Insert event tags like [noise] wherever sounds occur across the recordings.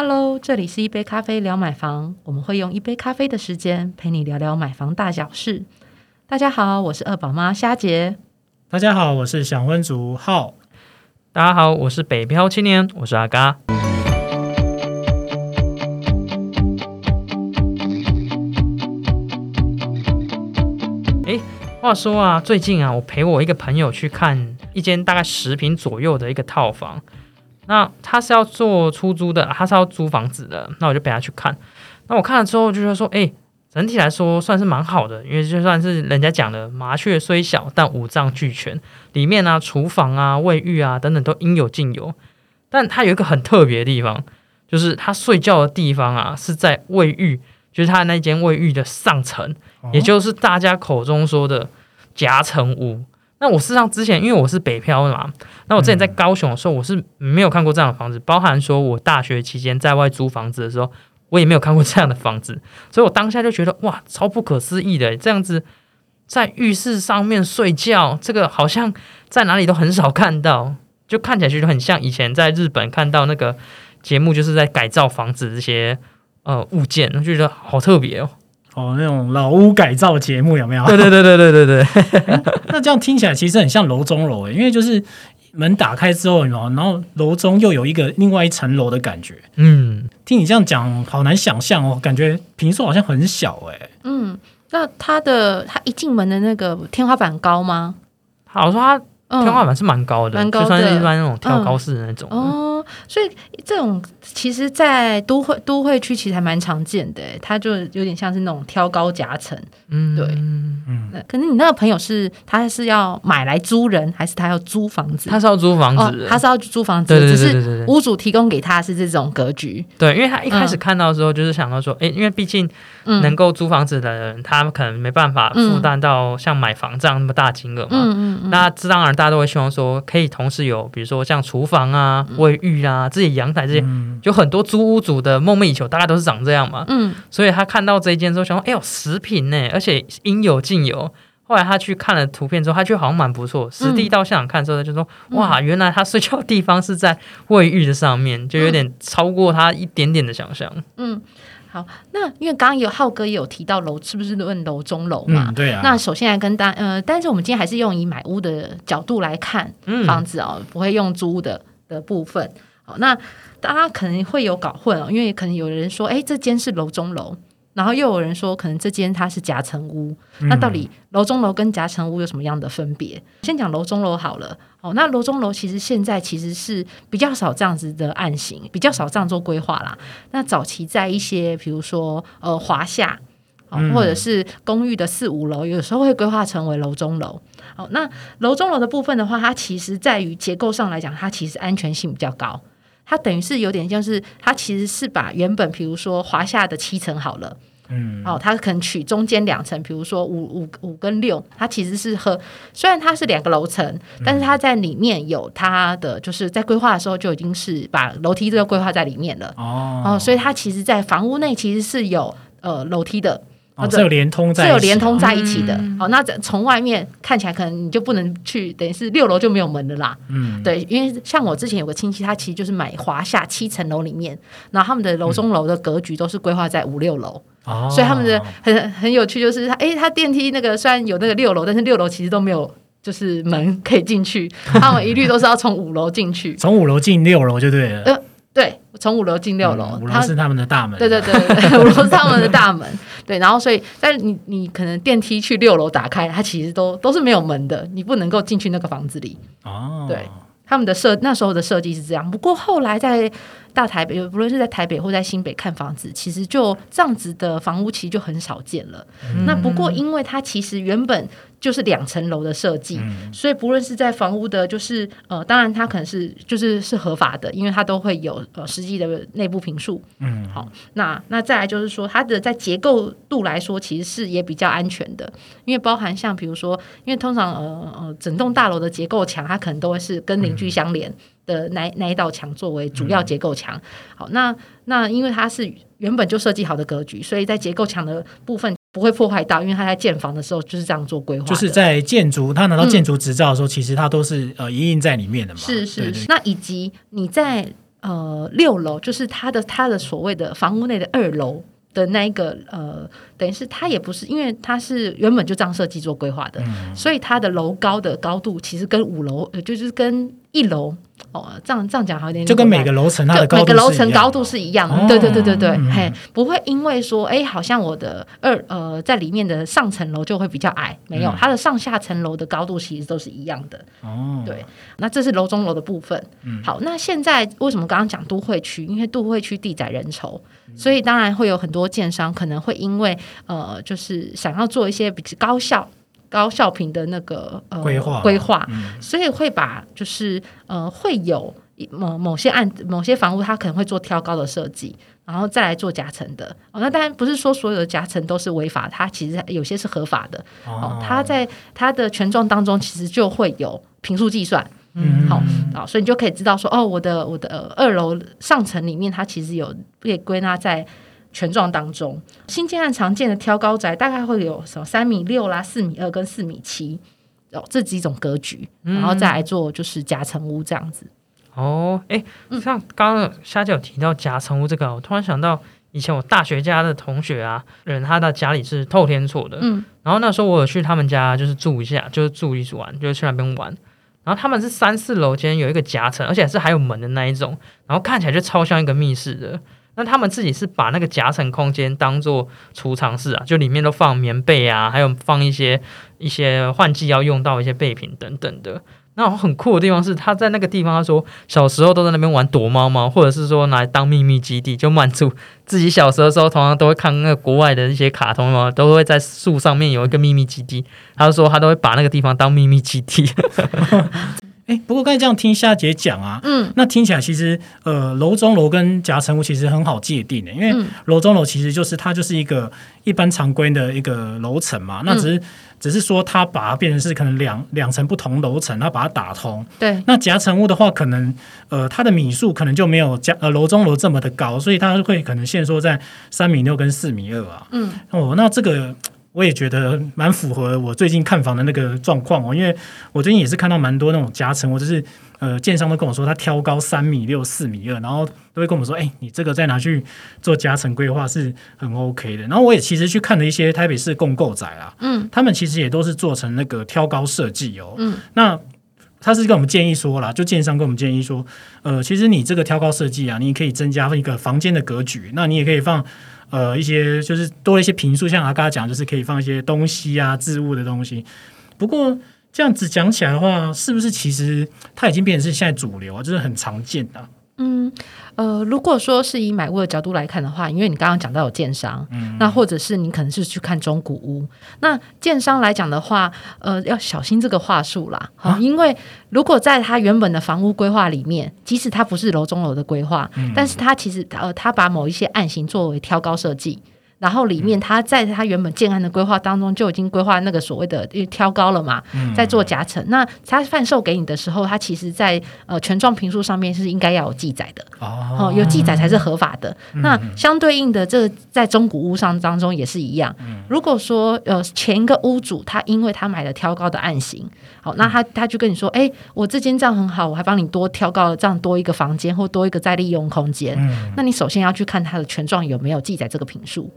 Hello，这里是一杯咖啡聊买房，我们会用一杯咖啡的时间陪你聊聊买房大小事。大家好，我是二宝妈虾姐。大家好，我是小温族浩。大家好，我是北漂青年，我是阿嘎。哎，话说啊，最近啊，我陪我一个朋友去看一间大概十平左右的一个套房。那他是要做出租的，他是要租房子的。那我就陪他去看。那我看了之后，就说：“哎，整体来说算是蛮好的，因为就算是人家讲的麻雀虽小，但五脏俱全。里面啊，厨房啊、卫浴啊等等都应有尽有。但它有一个很特别的地方，就是他睡觉的地方啊，是在卫浴，就是他那间卫浴的上层，也就是大家口中说的夹层屋。”那我事实上之前，因为我是北漂嘛，那我之前在高雄的时候，我是没有看过这样的房子，包含说我大学期间在外租房子的时候，我也没有看过这样的房子，所以我当下就觉得哇，超不可思议的，这样子在浴室上面睡觉，这个好像在哪里都很少看到，就看起来就很像以前在日本看到那个节目，就是在改造房子这些呃物件，就觉得好特别哦。哦，那种老屋改造节目有没有？对对对对对对对。[laughs] 那这样听起来其实很像楼中楼诶，因为就是门打开之后，然后楼中又有一个另外一层楼的感觉。嗯，听你这样讲，好难想象哦，感觉平数好像很小诶。嗯，那它的它一进门的那个天花板高吗？好说它。天花板是蛮高的，就算是一般那种跳高式的那种。哦，所以这种其实，在都会都会区其实还蛮常见的，它就有点像是那种挑高夹层。嗯，对，嗯。可是你那个朋友是他是要买来租人，还是他要租房子？他是要租房子，他是要租房子，只是屋主提供给他是这种格局。对，因为他一开始看到的时候，就是想到说，哎，因为毕竟能够租房子的人，他们可能没办法负担到像买房这样那么大金额嘛。嗯嗯嗯。那这当然。大家都会希望说，可以同时有，比如说像厨房啊、卫浴啊、自己阳台这些，就很多租屋主的梦寐以求，大概都是长这样嘛。嗯，所以他看到这一间之后，想说：“哎呦，十品呢，而且应有尽有。”后来他去看了图片之后，他觉得好像蛮不错。实地到现场看之后，他就说：“哇，原来他睡觉的地方是在卫浴的上面，就有点超过他一点点的想象。”嗯。好，那因为刚刚有浩哥也有提到楼是不是问楼中楼嘛？对啊。那首先来跟大呃，但是我们今天还是用以买屋的角度来看房子哦，不会用租的的部分。好，那大家可能会有搞混哦，因为可能有人说，哎，这间是楼中楼。然后又有人说，可能这间它是夹层屋，那到底楼中楼跟夹层屋有什么样的分别？先讲楼中楼好了。哦，那楼中楼其实现在其实是比较少这样子的案型，比较少这样做规划啦。那早期在一些比如说呃华夏，或者是公寓的四五楼，有时候会规划成为楼中楼。哦，那楼中楼的部分的话，它其实在于结构上来讲，它其实安全性比较高。它等于是有点像是，它其实是把原本比如说华夏的七层好了。嗯，哦，它可能取中间两层，比如说五五五跟六，它其实是和虽然它是两个楼层，但是它在里面有它的，就是在规划的时候就已经是把楼梯这个规划在里面了。哦，哦，所以它其实，在房屋内其实是有呃楼梯的。哦，是有连通在，是有连通在一起的。好，那从外面看起来，可能你就不能去，等于是六楼就没有门的啦。嗯，对，因为像我之前有个亲戚，他其实就是买华夏七层楼里面，然后他们的楼中楼的格局都是规划在五六楼。哦，所以他们的很很有趣，就是他哎，他电梯那个虽然有那个六楼，但是六楼其实都没有就是门可以进去，[laughs] 他们一律都是要从五楼进去，从五楼进六楼就对了。呃，对。从五楼进六楼，五楼是他们的大门。对对对对，五楼是他们的大门。对，然后所以，但你你可能电梯去六楼打开，它其实都都是没有门的，你不能够进去那个房子里。哦，对，他们的设那时候的设计是这样。不过后来在大台北，不论是在台北或在新北看房子，其实就这样子的房屋其实就很少见了。那不过因为它其实原本。就是两层楼的设计，所以不论是在房屋的，就是呃，当然它可能是就是是合法的，因为它都会有呃实际的内部评述。嗯，好，那那再来就是说，它的在结构度来说，其实是也比较安全的，因为包含像比如说，因为通常呃呃整栋大楼的结构墙，它可能都会是跟邻居相连的那那一道墙作为主要结构墙。好，那那因为它是原本就设计好的格局，所以在结构墙的部分。不会破坏到，因为他在建房的时候就是这样做规划。就是在建筑，他拿到建筑执照的时候，其实他都是呃一印在里面的嘛。是是。那以及你在呃六楼，就是他的他的所谓的房屋内的二楼。的那一个呃，等于是它也不是，因为它是原本就这样设计做规划的，所以它的楼高的高度其实跟五楼，就是跟一楼。哦，这样这样讲好一点，就跟每个楼层它的每个楼层高度是一样的，对对对对对，嘿，不会因为说，哎，好像我的二呃在里面的上层楼就会比较矮，没有，它的上下层楼的高度其实都是一样的。哦，对，那这是楼中楼的部分。好，那现在为什么刚刚讲都会区？因为都会区地窄人稠，所以当然会有很多建商可能会因为呃，就是想要做一些比较高效。高效评的那个呃规划规划，所以会把就是呃会有某某些案某些房屋，它可能会做挑高的设计，然后再来做夹层的。哦，那当然不是说所有的夹层都是违法，它其实有些是合法的。哦，它在它的权状当中其实就会有平数计算。嗯，好啊，所以你就可以知道说，哦，我的我的二楼上层里面，它其实有被归纳在。权状当中，新建案常见的挑高宅大概会有什么三米六啦、四米二跟四米七哦这几种格局，然后再来做就是夹层屋这样子。哦，哎，像刚刚夏姐有提到夹层屋这个，我突然想到以前我大学家的同学啊，人他的家里是透天厝的，嗯，然后那时候我有去他们家就是住一下，就是住一玩，就是去那边玩，然后他们是三四楼间有一个夹层，而且是还有门的那一种，然后看起来就超像一个密室的。那他们自己是把那个夹层空间当做储藏室啊，就里面都放棉被啊，还有放一些一些换季要用到一些备品等等的。那很酷的地方是，他在那个地方，他说小时候都在那边玩躲猫猫，或者是说拿来当秘密基地，就满足自己小时候的时候，同样都会看那个国外的一些卡通嘛，都会在树上面有一个秘密基地。他就说他都会把那个地方当秘密基地。[laughs] 哎，不过刚才这样听夏姐讲啊，嗯，那听起来其实呃，楼中楼跟夹层屋其实很好界定的，因为楼中楼其实就是它就是一个一般常规的一个楼层嘛，那只是只是说它把它变成是可能两两层不同楼层，它把它打通。对，那夹层屋的话，可能呃它的米数可能就没有夹呃楼中楼这么的高，所以它会可能限缩在三米六跟四米二啊。嗯，哦，那这个。我也觉得蛮符合我最近看房的那个状况哦，因为我最近也是看到蛮多那种夹层，或者是呃，建商都跟我说他挑高三米六、四米二，然后都会跟我们说，哎，你这个再拿去做夹层规划是很 OK 的。然后我也其实去看了一些台北市共购宅啊，嗯，他们其实也都是做成那个挑高设计哦，嗯，那他是跟我们建议说了，就建商跟我们建议说，呃，其实你这个挑高设计啊，你可以增加一个房间的格局，那你也可以放。呃，一些就是多了一些评述，像阿刚讲，就是可以放一些东西啊、置物的东西。不过这样子讲起来的话，是不是其实它已经变成是现在主流啊？就是很常见的。嗯，呃，如果说是以买屋的角度来看的话，因为你刚刚讲到有建商，嗯，那或者是你可能是去看中古屋，那建商来讲的话，呃，要小心这个话术啦，好，因为如果在他原本的房屋规划里面，即使他不是楼中楼的规划，但是他其实呃，他把某一些案型作为挑高设计。然后里面，他在他原本建案的规划当中就已经规划那个所谓的挑高了嘛，在做夹层。那他贩售给你的时候，他其实在呃权状评述上面是应该要有记载的哦，有记载才是合法的。那相对应的，这个在中古屋上当中也是一样。如果说呃前一个屋主他因为他买了挑高的案型，好，那他他就跟你说，哎，我这间这样很好，我还帮你多挑高了这样多一个房间或多一个再利用空间。那你首先要去看他的权状有没有记载这个评述。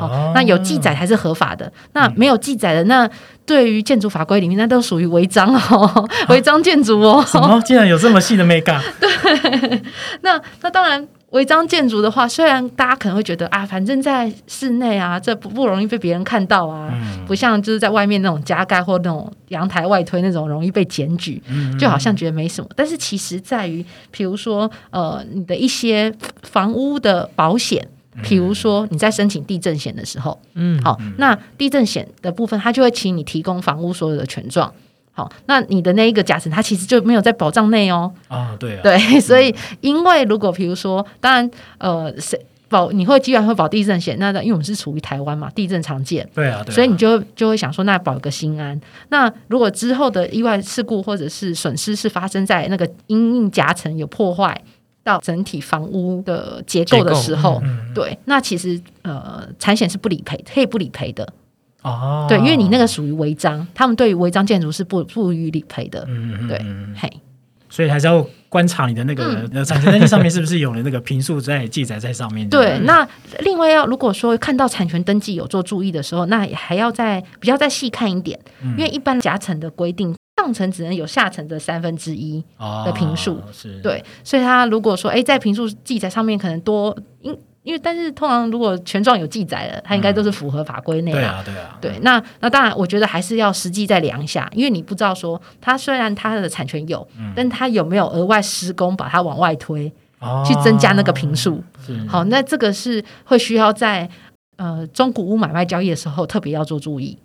哦，那有记载才是合法的。那没有记载的，那对于建筑法规里面，那都属于违章哦，[laughs] 违章建筑哦。什么？竟然有这么细的 mega？[laughs] 对。那那当然，违章建筑的话，虽然大家可能会觉得啊，反正在室内啊，这不不容易被别人看到啊，不像就是在外面那种加盖或那种阳台外推那种容易被检举，就好像觉得没什么。但是其实在于，比如说呃，你的一些房屋的保险。比如说你在申请地震险的时候，嗯，好，那地震险的部分，他就会请你提供房屋所有的权状，好，那你的那一个夹层，它其实就没有在保障内哦。啊，对啊，对，所以因为如果比如说，当然，呃，谁保你会基本上会保地震险，那因为我们是处于台湾嘛，地震常见，对啊，所以你就就会想说，那保个心安。那如果之后的意外事故或者是损失是发生在那个因应夹层有破坏。到整体房屋的结构的时候，对，那其实呃，产险是不理赔，可以不理赔的哦。对，因为你那个属于违章，他们对于违章建筑是不不予理赔的。嗯嗯，对，嘿，所以还是要观察你的那个呃产权登记上面是不是有了那个评述在记载在上面。对，那另外要如果说看到产权登记有做注意的时候，那还要再比较再细看一点，因为一般夹层的规定，上层只能有下层的三分之一的评述。是，对，所以他如果说哎在平数记载上面可能多因。因为，但是通常如果权状有记载了，它应该都是符合法规内的。对啊，对啊。对，那那当然，我觉得还是要实际再量一下，因为你不知道说，它虽然它的产权有，但它有没有额外施工把它往外推，去增加那个平数。好，那这个是会需要在呃中古屋买卖交易的时候特别要做注意。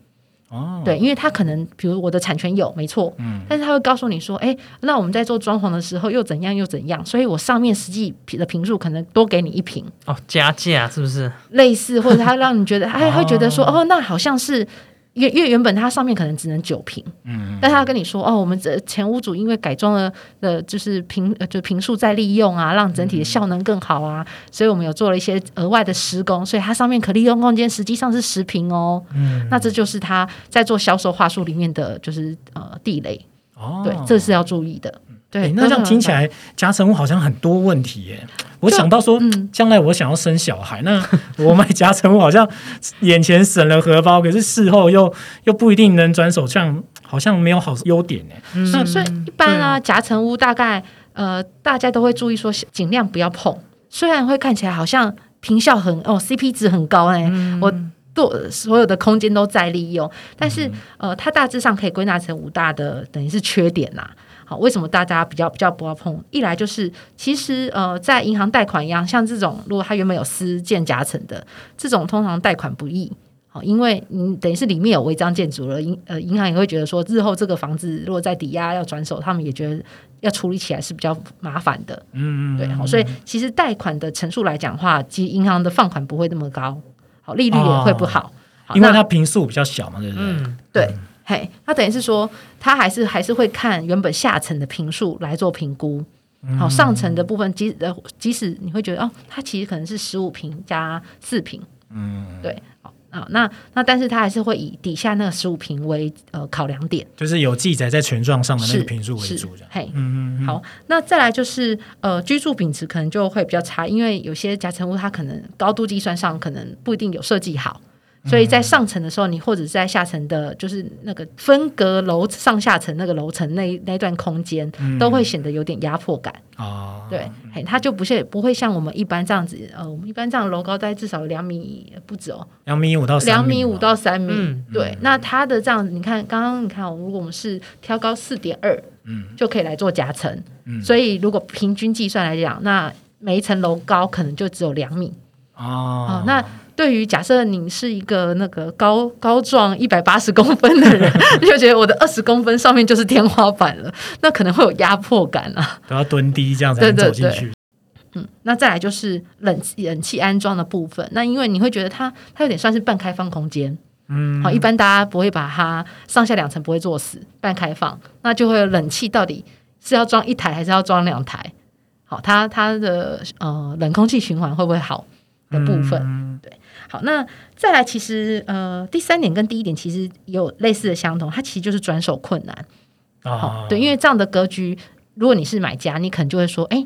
哦，对，因为他可能，比如我的产权有没错，嗯，但是他会告诉你说，哎，那我们在做装潢的时候又怎样又怎样，所以我上面实际的平数可能多给你一平哦，加价是不是？类似，或者他让你觉得，他 [laughs] 会觉得说，哦，那好像是。因为因为原本它上面可能只能九平，嗯，但他跟你说哦，我们这前屋主因为改装了的，就是平就平数再利用啊，让整体的效能更好啊，所以我们有做了一些额外的施工，所以它上面可利用空间实际上是十平哦，嗯，那这就是他在做销售话术里面的就是呃地雷。哦，对，这是要注意的。对，那这样听起来夹层屋好像很多问题耶。我想到说，将来我想要生小孩，那我买夹层屋好像眼前省了荷包，可是事后又又不一定能转手，这样好像没有好优点呢。那所以一般啊，夹层屋大概呃，大家都会注意说，尽量不要碰。虽然会看起来好像平效很哦，CP 值很高哎，我做所有的空间都在利用，但是呃，它大致上可以归纳成五大的，等于是缺点呐。好，为什么大家比较比较不要碰？一来就是，其实呃，在银行贷款一样，像这种如果它原本有私建夹层的，这种通常贷款不易。好，因为你等于是里面有违章建筑了，银呃银行也会觉得说，日后这个房子如果在抵押要转手，他们也觉得要处理起来是比较麻烦的。嗯嗯，对。好，所以其实贷款的层数来讲话，其实银行的放款不会那么高，好，利率也会不好，因为它平数比较小嘛，对不对？嗯，对。嘿，那等于是说，他还是还是会看原本下层的平数来做评估。好，上层的部分，即呃，即使你会觉得哦，它其实可能是十五平加四平，嗯，对，好啊，那那但是它还是会以底下那个十五平为呃考量点，就是有记载在权状上的那个平数为主，这样。嘿，嗯嗯，好，那再来就是呃，居住品质可能就会比较差，因为有些夹层屋它可能高度计算上可能不一定有设计好。所以在上层的时候，你或者是在下层的，就是那个分隔楼上下层那个楼层那那段空间，都会显得有点压迫感。哦，对，嘿，它就不是不会像我们一般这样子，呃，我们一般这样楼高大概至少两米不止哦，两米五到两米五到三米。对，那它的这样子，你看刚刚你看，如果我们是挑高四点二，嗯，就可以来做夹层。嗯，所以如果平均计算来讲，那每一层楼高可能就只有两米。哦，那。对于假设你是一个那个高高壮一百八十公分的人，[laughs] 就觉得我的二十公分上面就是天花板了，那可能会有压迫感啊，都要蹲低这样才能走进去。嗯，那再来就是冷冷气安装的部分，那因为你会觉得它它有点算是半开放空间，嗯，好，一般大家不会把它上下两层不会做死，半开放，那就会有冷气到底是要装一台还是要装两台？好，它它的呃冷空气循环会不会好的部分？对。好，那再来，其实呃，第三点跟第一点其实有类似的相同，它其实就是转手困难。好，对，因为这样的格局，如果你是买家，你可能就会说，哎，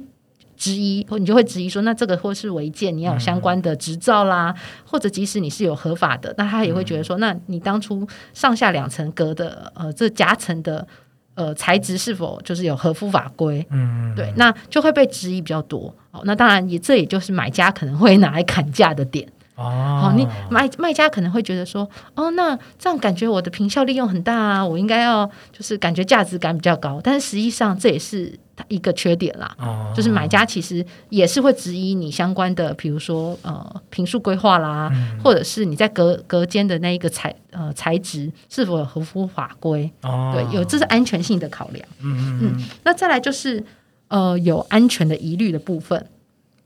质疑，或你就会质疑说，那这个或是违建，你要有相关的执照啦，或者即使你是有合法的，那他也会觉得说，那你当初上下两层隔的呃这夹层的呃材质是否就是有合乎法规？嗯，对，那就会被质疑比较多。哦，那当然也这也就是买家可能会拿来砍价的点。哦，好，你卖卖家可能会觉得说，哦，那这样感觉我的平效利用很大啊，我应该要就是感觉价值感比较高，但是实际上这也是一个缺点啦。哦，就是买家其实也是会质疑你相关的，比如说呃，平数规划啦，或者是你在隔隔间的那一个材呃材质是否合乎法规。哦，对，有这是安全性的考量。嗯嗯嗯，那再来就是呃有安全的疑虑的部分。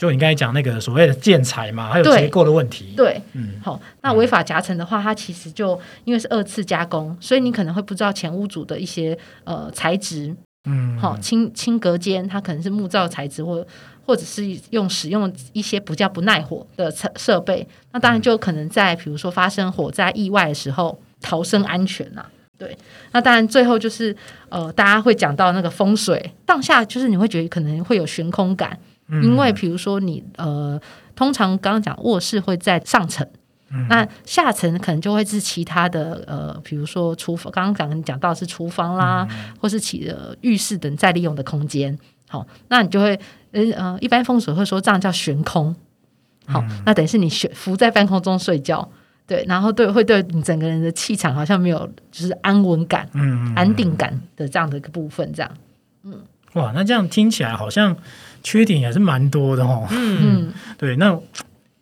就你刚才讲那个所谓的建材嘛，还有结构的问题。对，嗯，好，那违法夹层的话，它其实就因为是二次加工，所以你可能会不知道前屋主的一些呃材质，嗯，好，轻轻隔间它可能是木造材质，或或者是用使用一些比较不耐火的设设备，那当然就可能在比如说发生火灾意外的时候逃生安全呐。对，那当然最后就是呃，大家会讲到那个风水当下，就是你会觉得可能会有悬空感，因为比如说你呃，通常刚刚讲卧室会在上层，那下层可能就会是其他的呃，比如说厨房，刚刚讲讲到是厨房啦，或是其呃浴室等再利用的空间。好，那你就会呃呃，一般风水会说这样叫悬空。好，那等于是你悬浮在半空中睡觉。对，然后对，会对你整个人的气场好像没有，就是安稳感、嗯，安定感的这样的一个部分，这样，嗯，哇，那这样听起来好像缺点也是蛮多的哦，[laughs] 嗯，对，那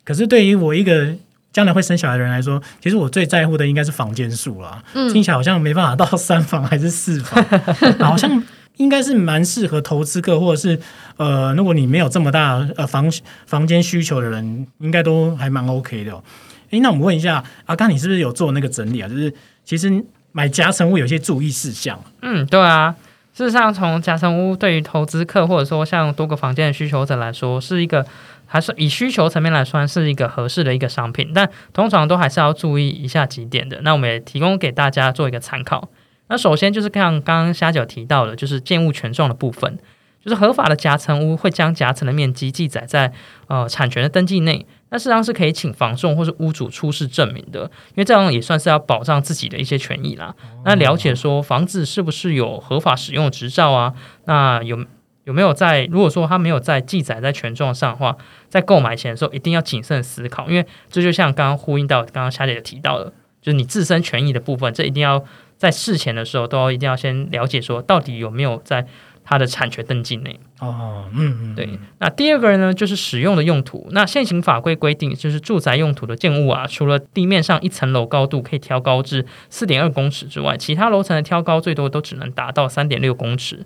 可是对于我一个将来会生小孩的人来说，其实我最在乎的应该是房间数啦，嗯，听起来好像没办法到三房还是四房，[laughs] 好像应该是蛮适合投资客，或者是呃，如果你没有这么大呃房房间需求的人，应该都还蛮 OK 的。哦。哎，那我们问一下阿刚，你是不是有做那个整理啊？就是其实买夹层屋有些注意事项。嗯，对啊，事实上从夹层屋对于投资客或者说像多个房间的需求者来说，是一个还是以需求层面来说是一个合适的一个商品，但通常都还是要注意以下几点的。那我们也提供给大家做一个参考。那首先就是像刚刚虾饺提到的，就是建物权状的部分，就是合法的夹层屋会将夹层的面积记载在呃产权的登记内。那事实上是可以请房仲或是屋主出示证明的，因为这样也算是要保障自己的一些权益啦。那了解说房子是不是有合法使用执照啊？那有有没有在？如果说他没有在记载在权状上的话，在购买前的时候一定要谨慎思考，因为这就像刚刚呼应到刚刚夏姐提到的，就是你自身权益的部分，这一定要在事前的时候都要一定要先了解说到底有没有在。它的产权登记内哦，嗯嗯，对。那第二个人呢，就是使用的用途。那现行法规规定，就是住宅用途的建物啊，除了地面上一层楼高度可以挑高至四点二公尺之外，其他楼层的挑高最多都只能达到三点六公尺。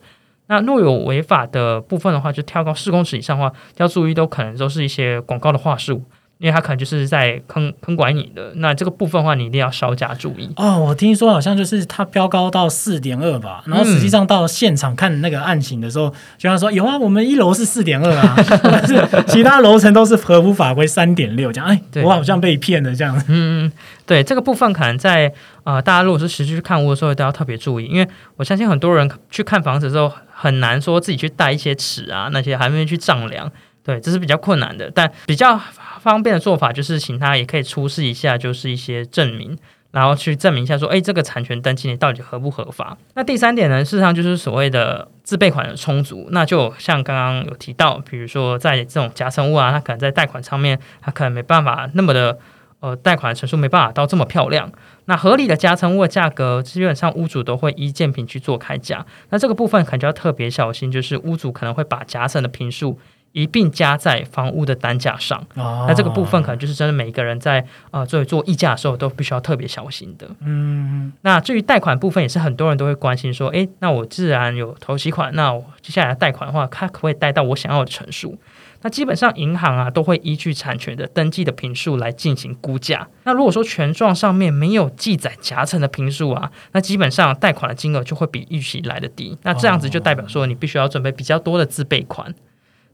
那若有违法的部分的话，就挑高四公尺以上的话，要注意都可能都是一些广告的话术。因为他可能就是在坑坑拐你的，那这个部分的话，你一定要稍加注意哦。我听说好像就是它标高到四点二吧，然后实际上到现场看那个案情的时候，就像说有啊，我们一楼是四点二啊，[laughs] 是其他楼层都是合乎法规三点六这样。哎，我好像被骗了这样。嗯，对，这个部分可能在呃，大家如果是实际去看屋的时候，都要特别注意，因为我相信很多人去看房子的时候，很难说自己去带一些尺啊那些，还没去丈量。对，这是比较困难的，但比较方便的做法就是请他也可以出示一下，就是一些证明，然后去证明一下说，哎，这个产权登记到底合不合法？那第三点呢，事实上就是所谓的自备款的充足。那就像刚刚有提到，比如说在这种夹层物啊，它可能在贷款上面，它可能没办法那么的，呃，贷款的成数没办法到这么漂亮。那合理的夹层物的价格，基本上屋主都会依建品去做开价。那这个部分可能就要特别小心，就是屋主可能会把夹层的平数。一并加在房屋的单价上，那这个部分可能就是真的每一个人在呃做做议价的时候都必须要特别小心的。嗯，那至于贷款部分也是很多人都会关心说，诶，那我自然有投期款，那我接下来贷款的话，它可不可以贷到我想要的成数？那基本上银行啊都会依据产权的登记的平数来进行估价。那如果说权状上面没有记载夹层的平数啊，那基本上贷款的金额就会比预期来的低。那这样子就代表说你必须要准备比较多的自备款。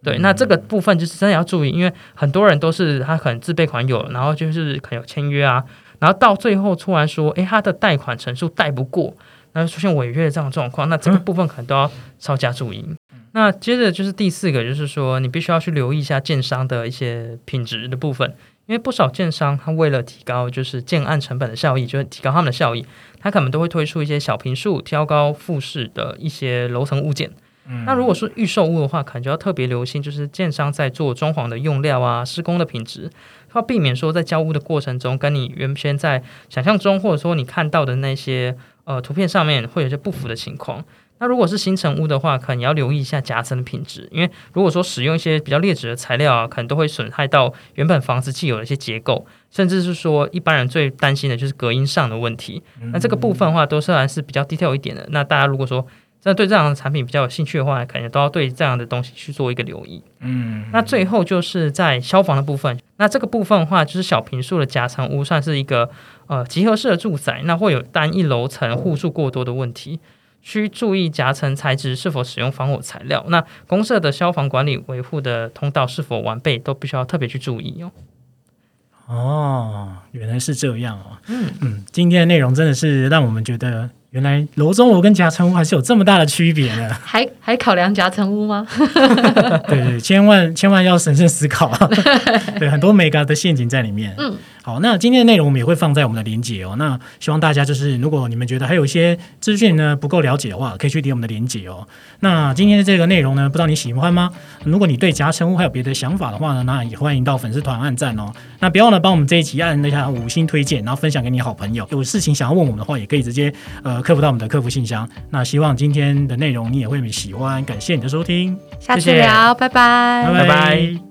对，那这个部分就是真的要注意，因为很多人都是他可能自备款有，然后就是可能有签约啊，然后到最后突然说，诶，他的贷款成数贷不过，那出现违约的这样状况，那这个部分可能都要稍加注意。那接着就是第四个，就是说你必须要去留意一下建商的一些品质的部分，因为不少建商他为了提高就是建案成本的效益，就是提高他们的效益，他可能都会推出一些小平数、挑高复式的一些楼层物件。那如果是预售屋的话，可能就要特别留心，就是建商在做装潢的用料啊、施工的品质，要避免说在交屋的过程中，跟你原先在想象中或者说你看到的那些呃图片上面会有些不符的情况。那如果是新成屋的话，可能要留意一下夹层的品质，因为如果说使用一些比较劣质的材料啊，可能都会损害到原本房子既有的一些结构，甚至是说一般人最担心的就是隔音上的问题。那这个部分的话，都虽然是比较 detail 一点的，那大家如果说那对这样的产品比较有兴趣的话，可能都要对这样的东西去做一个留意。嗯，那最后就是在消防的部分，那这个部分的话，就是小平数的夹层屋算是一个呃集合式的住宅，那会有单一楼层户数过多的问题，需注意夹层材质是否使用防火材料。那公社的消防管理维护的通道是否完备，都必须要特别去注意哦。哦，原来是这样哦。嗯嗯，今天的内容真的是让我们觉得。原来楼中楼跟夹层屋还是有这么大的区别呢？[laughs] 还还考量夹层屋吗？[laughs] 对对，千万千万要审慎思考，[laughs] 对，很多 mega 的陷阱在里面。嗯。好，那今天的内容我们也会放在我们的连接哦。那希望大家就是，如果你们觉得还有一些资讯呢不够了解的话，可以去点我们的连接哦。那今天的这个内容呢，不知道你喜欢吗？如果你对夹层屋还有别的想法的话呢，那也欢迎到粉丝团按赞哦。那别忘了帮我们这一集按一下五星推荐，然后分享给你好朋友。有事情想要问我们的话，也可以直接呃客服到我们的客服信箱。那希望今天的内容你也会喜欢，感谢你的收听，下次聊，拜拜，拜拜。